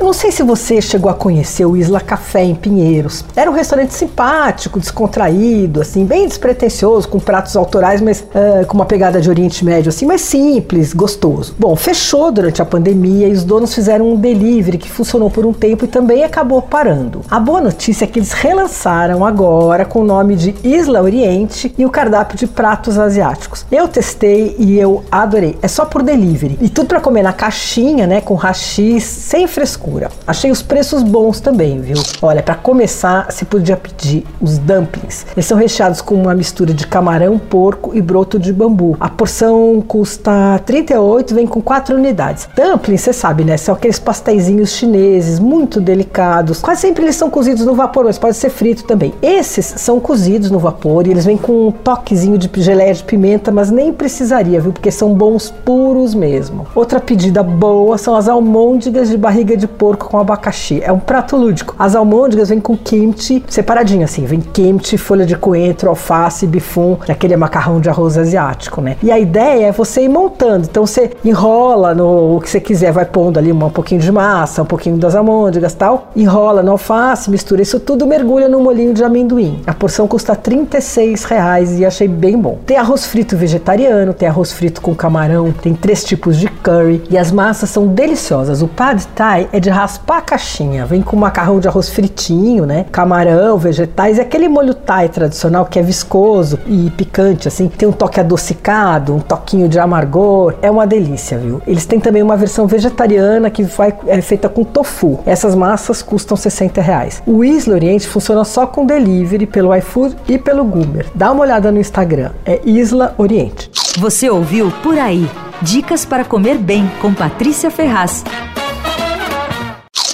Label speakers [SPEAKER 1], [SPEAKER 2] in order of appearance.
[SPEAKER 1] Eu não sei se você chegou a conhecer o Isla Café em Pinheiros. Era um restaurante simpático, descontraído, assim, bem despretensioso, com pratos autorais, mas uh, com uma pegada de Oriente Médio, assim, mas simples, gostoso. Bom, fechou durante a pandemia e os donos fizeram um delivery que funcionou por um tempo e também acabou parando. A boa notícia é que eles relançaram agora com o nome de Isla Oriente e o cardápio de pratos asiáticos. Eu testei e eu adorei. É só por delivery. E tudo para comer na caixinha, né, com hashi, sem frescura Achei os preços bons também, viu? Olha, para começar, se podia pedir os dumplings. Eles são recheados com uma mistura de camarão, porco e broto de bambu. A porção custa 38, vem com 4 unidades. Dumplings, você sabe, né? São aqueles pastéisinhos chineses, muito delicados. Quase sempre eles são cozidos no vapor, mas pode ser frito também. Esses são cozidos no vapor e eles vêm com um toquezinho de geleia de pimenta, mas nem precisaria, viu? Porque são bons puros mesmo. Outra pedida boa são as almôndegas de barriga de porco com abacaxi. É um prato lúdico. As almôndegas vêm com kimchi separadinho assim. Vem kimchi, folha de coentro, alface, bifum, aquele macarrão de arroz asiático, né? E a ideia é você ir montando. Então você enrola no o que você quiser, vai pondo ali um pouquinho de massa, um pouquinho das almôndegas tal. Enrola no alface, mistura isso tudo, mergulha no molinho de amendoim. A porção custa 36 reais e achei bem bom. Tem arroz frito vegetariano, tem arroz frito com camarão, tem três tipos de curry e as massas são deliciosas. O pad thai é de de raspar a caixinha. Vem com macarrão de arroz fritinho, né? Camarão, vegetais e aquele molho thai tradicional que é viscoso e picante, assim. Tem um toque adocicado, um toquinho de amargor. É uma delícia, viu? Eles têm também uma versão vegetariana que vai, é feita com tofu. Essas massas custam 60 reais. O Isla Oriente funciona só com delivery pelo iFood e pelo Goomer. Dá uma olhada no Instagram. É Isla Oriente.
[SPEAKER 2] Você ouviu Por Aí. Dicas para comer bem com Patrícia Ferraz.